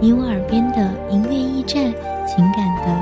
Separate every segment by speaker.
Speaker 1: 你我耳边的音乐驿站，情感的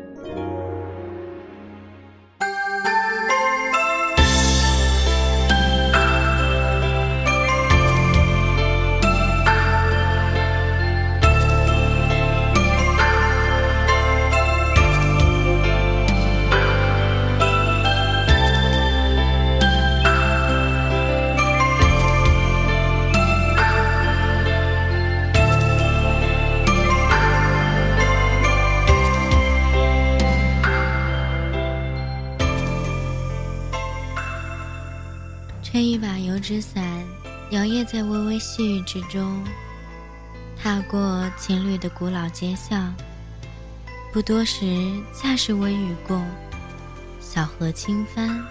Speaker 1: 在微微细雨之中，踏过青绿的古老街巷。不多时，恰是微雨过，小河轻翻，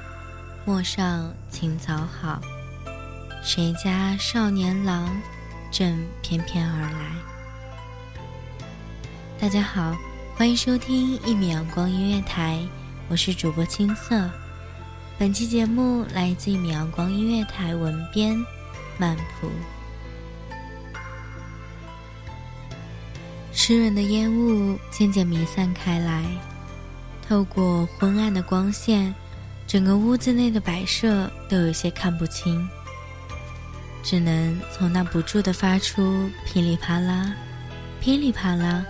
Speaker 1: 陌上青草好。谁家少年郎，正翩翩而来。大家好，欢迎收听一米阳光音乐台，我是主播青色。本期节目来自一米阳光音乐台文编曼普。湿润的烟雾渐渐弥散开来，透过昏暗的光线，整个屋子内的摆设都有些看不清，只能从那不住的发出噼里啪啦、噼里啪啦、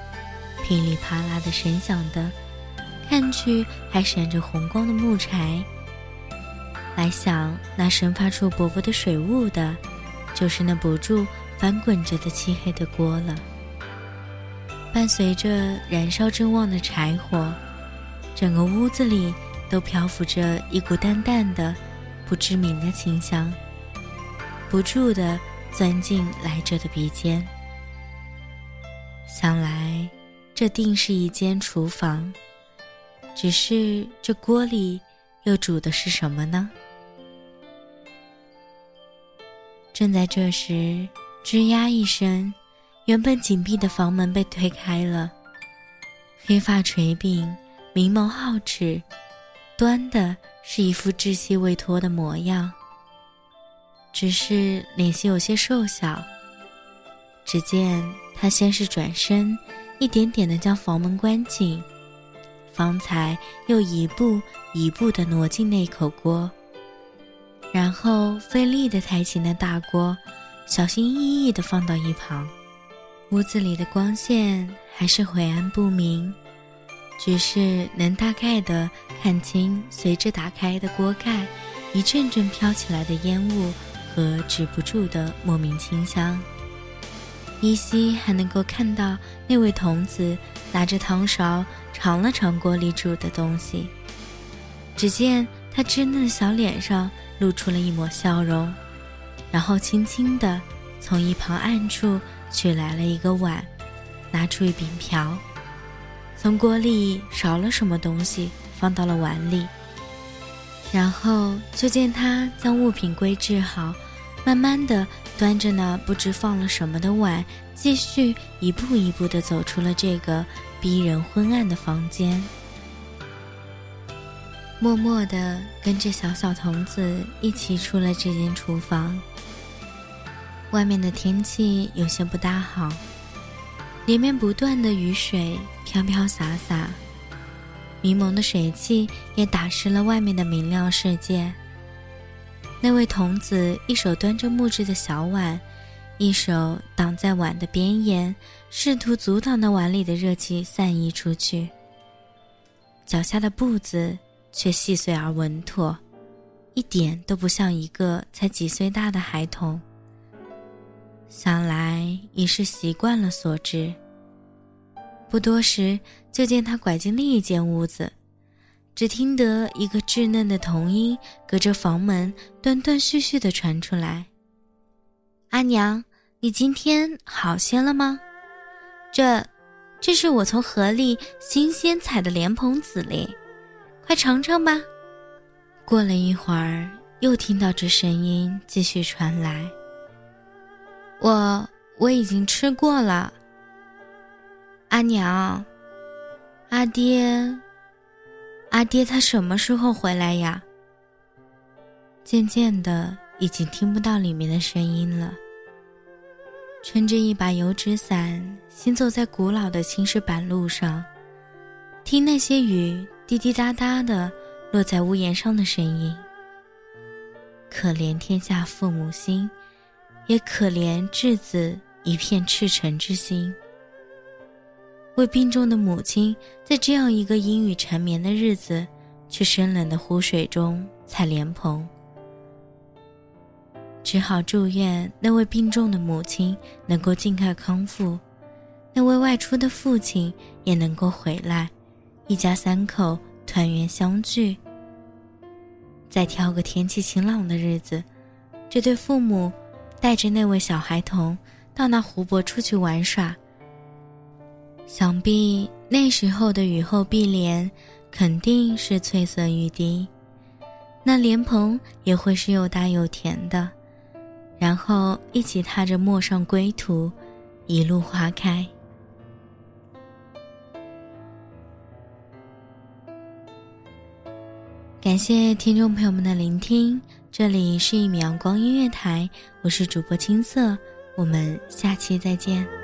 Speaker 1: 噼里啪啦的声响的，看去还闪着红光的木柴。来想，那生发出薄薄的水雾的，就是那不住翻滚着的漆黑的锅了。伴随着燃烧正旺的柴火，整个屋子里都漂浮着一股淡淡的、不知名的清香，不住的钻进来者的鼻尖。想来，这定是一间厨房，只是这锅里又煮的是什么呢？正在这时，吱呀一声，原本紧闭的房门被推开了。黑发垂鬓，明眸皓齿，端的是一副稚气未脱的模样。只是脸型有些瘦小。只见他先是转身，一点点的将房门关紧，方才又一步一步的挪进那口锅。然后费力地抬起那大锅，小心翼翼地放到一旁。屋子里的光线还是晦暗不明，只是能大概地看清随着打开的锅盖，一阵阵飘起来的烟雾和止不住的莫名清香。依稀还能够看到那位童子拿着汤勺尝了尝锅里煮的东西。只见他稚嫩的小脸上。露出了一抹笑容，然后轻轻地从一旁暗处取来了一个碗，拿出一柄瓢，从锅里勺了什么东西放到了碗里，然后就见他将物品归置好，慢慢地端着那不知放了什么的碗，继续一步一步地走出了这个逼人昏暗的房间。默默地跟着小小童子一起出了这间厨房。外面的天气有些不大好，连绵不断的雨水飘飘洒洒，迷蒙的水汽也打湿了外面的明亮世界。那位童子一手端着木质的小碗，一手挡在碗的边沿，试图阻挡那碗里的热气散溢出去。脚下的步子。却细碎而稳妥，一点都不像一个才几岁大的孩童。想来已是习惯了所致。不多时，就见他拐进另一间屋子，只听得一个稚嫩的童音隔着房门断断续续的传出来：“阿娘，你今天好些了吗？这，这是我从河里新鲜采的莲蓬籽嘞。”快尝尝吧。过了一会儿，又听到这声音继续传来。我我已经吃过了。阿娘，阿爹，阿爹他什么时候回来呀？渐渐的，已经听不到里面的声音了。撑着一把油纸伞，行走在古老的青石板路上，听那些雨。滴滴答答的落在屋檐上的声音。可怜天下父母心，也可怜稚子一片赤诚之心。为病重的母亲，在这样一个阴雨缠绵的日子，去生冷的湖水中采莲蓬，只好祝愿那位病重的母亲能够尽快康复，那位外出的父亲也能够回来。一家三口团圆相聚。再挑个天气晴朗的日子，这对父母带着那位小孩童到那湖泊出去玩耍。想必那时候的雨后碧莲肯定是翠色欲滴，那莲蓬也会是又大又甜的。然后一起踏着陌上归途，一路花开。感谢听众朋友们的聆听，这里是一米阳光音乐台，我是主播青色，我们下期再见。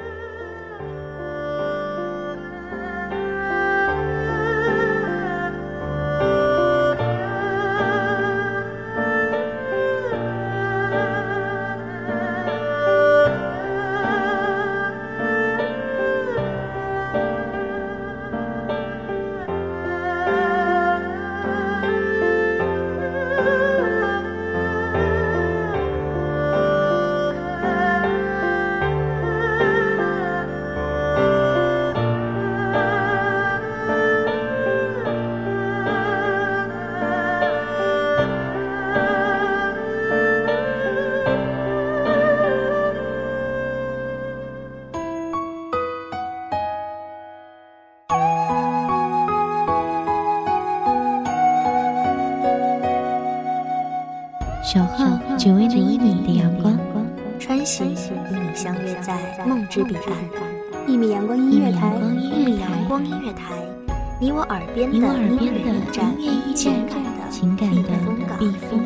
Speaker 1: 只为那一米的阳光，
Speaker 2: 穿行与你相约在梦之彼岸。一米阳光音乐台，一米阳光音乐台，你我耳边的音乐驿站，情感的避风港。